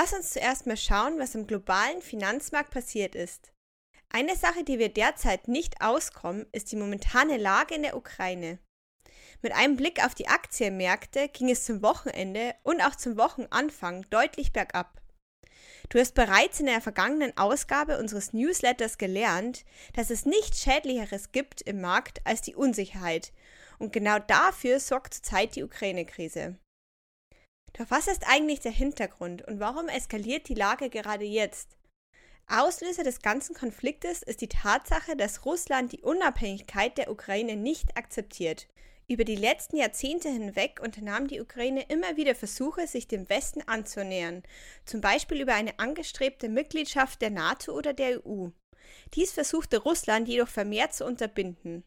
Lass uns zuerst mal schauen, was im globalen Finanzmarkt passiert ist. Eine Sache, die wir derzeit nicht auskommen, ist die momentane Lage in der Ukraine. Mit einem Blick auf die Aktienmärkte ging es zum Wochenende und auch zum Wochenanfang deutlich bergab. Du hast bereits in der vergangenen Ausgabe unseres Newsletters gelernt, dass es nichts Schädlicheres gibt im Markt als die Unsicherheit. Und genau dafür sorgt zurzeit die Ukraine-Krise. Doch was ist eigentlich der Hintergrund und warum eskaliert die Lage gerade jetzt? Auslöser des ganzen Konfliktes ist die Tatsache, dass Russland die Unabhängigkeit der Ukraine nicht akzeptiert. Über die letzten Jahrzehnte hinweg unternahm die Ukraine immer wieder Versuche, sich dem Westen anzunähern, zum Beispiel über eine angestrebte Mitgliedschaft der NATO oder der EU. Dies versuchte Russland jedoch vermehrt zu unterbinden.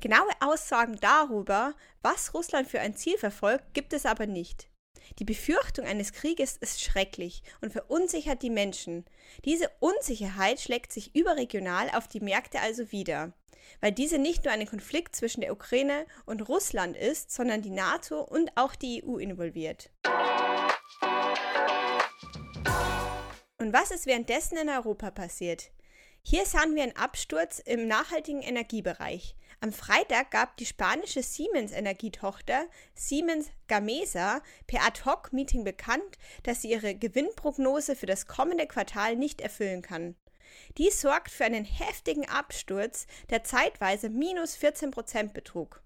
Genaue Aussagen darüber, was Russland für ein Ziel verfolgt, gibt es aber nicht. Die Befürchtung eines Krieges ist schrecklich und verunsichert die Menschen. Diese Unsicherheit schlägt sich überregional auf die Märkte also wieder, weil diese nicht nur ein Konflikt zwischen der Ukraine und Russland ist, sondern die NATO und auch die EU involviert. Und was ist währenddessen in Europa passiert? Hier sahen wir einen Absturz im nachhaltigen Energiebereich. Am Freitag gab die spanische Siemens-Energietochter Siemens Gamesa per Ad-Hoc-Meeting bekannt, dass sie ihre Gewinnprognose für das kommende Quartal nicht erfüllen kann. Dies sorgt für einen heftigen Absturz, der zeitweise minus 14 Prozent betrug.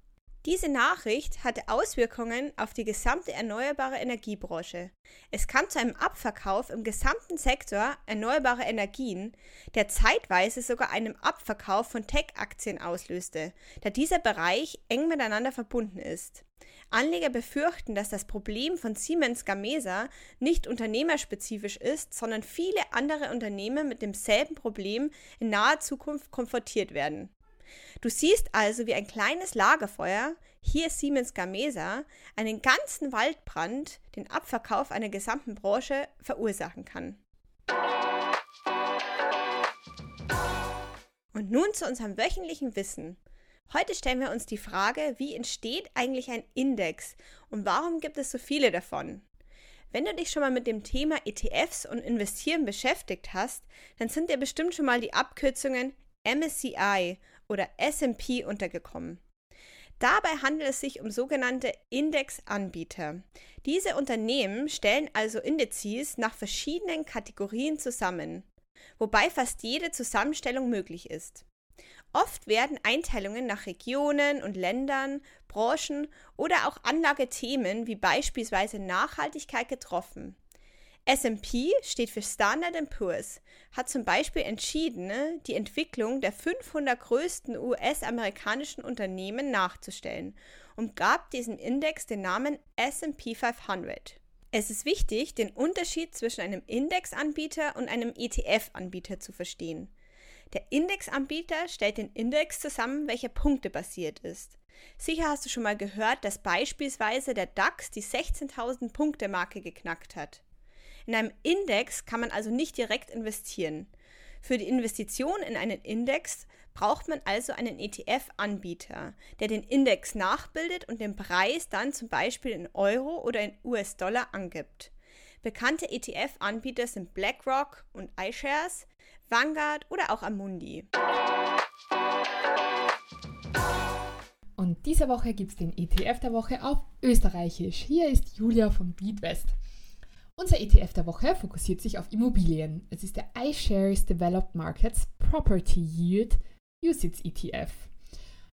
Diese Nachricht hatte Auswirkungen auf die gesamte erneuerbare Energiebranche. Es kam zu einem Abverkauf im gesamten Sektor erneuerbare Energien, der zeitweise sogar einen Abverkauf von Tech-Aktien auslöste, da dieser Bereich eng miteinander verbunden ist. Anleger befürchten, dass das Problem von Siemens Gamesa nicht unternehmerspezifisch ist, sondern viele andere Unternehmen mit demselben Problem in naher Zukunft konfrontiert werden. Du siehst also, wie ein kleines Lagerfeuer, hier Siemens Gamesa, einen ganzen Waldbrand, den Abverkauf einer gesamten Branche verursachen kann. Und nun zu unserem wöchentlichen Wissen. Heute stellen wir uns die Frage, wie entsteht eigentlich ein Index und warum gibt es so viele davon? Wenn du dich schon mal mit dem Thema ETFs und Investieren beschäftigt hast, dann sind dir bestimmt schon mal die Abkürzungen MSCI oder SP untergekommen. Dabei handelt es sich um sogenannte Indexanbieter. Diese Unternehmen stellen also Indizes nach verschiedenen Kategorien zusammen, wobei fast jede Zusammenstellung möglich ist. Oft werden Einteilungen nach Regionen und Ländern, Branchen oder auch Anlagethemen wie beispielsweise Nachhaltigkeit getroffen. SP steht für Standard Poor's, hat zum Beispiel entschieden, die Entwicklung der 500 größten US-amerikanischen Unternehmen nachzustellen und gab diesem Index den Namen SP 500. Es ist wichtig, den Unterschied zwischen einem Indexanbieter und einem ETF-Anbieter zu verstehen. Der Indexanbieter stellt den Index zusammen, welcher punktebasiert ist. Sicher hast du schon mal gehört, dass beispielsweise der DAX die 16.000 Punkte Marke geknackt hat. In einem Index kann man also nicht direkt investieren. Für die Investition in einen Index braucht man also einen ETF-Anbieter, der den Index nachbildet und den Preis dann zum Beispiel in Euro oder in US-Dollar angibt. Bekannte ETF-Anbieter sind BlackRock und iShares, Vanguard oder auch Amundi. Und diese Woche gibt es den ETF der Woche auf Österreichisch. Hier ist Julia von BeatWest. Unser ETF der Woche fokussiert sich auf Immobilien. Es ist der iShares Developed Markets Property Yield USITS ETF.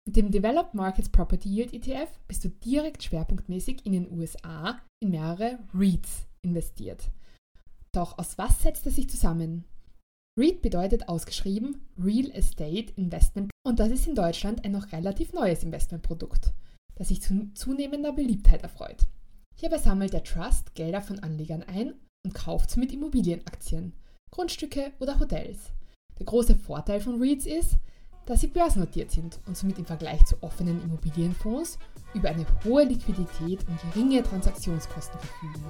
Mit dem Developed Markets Property Yield ETF bist du direkt schwerpunktmäßig in den USA in mehrere REITs investiert. Doch aus was setzt er sich zusammen? REIT bedeutet ausgeschrieben Real Estate Investment und das ist in Deutschland ein noch relativ neues Investmentprodukt, das sich zu zunehmender Beliebtheit erfreut. Hierbei sammelt der Trust Gelder von Anlegern ein und kauft somit Immobilienaktien, Grundstücke oder Hotels. Der große Vorteil von REITs ist, dass sie börsennotiert sind und somit im Vergleich zu offenen Immobilienfonds über eine hohe Liquidität und geringe Transaktionskosten verfügen.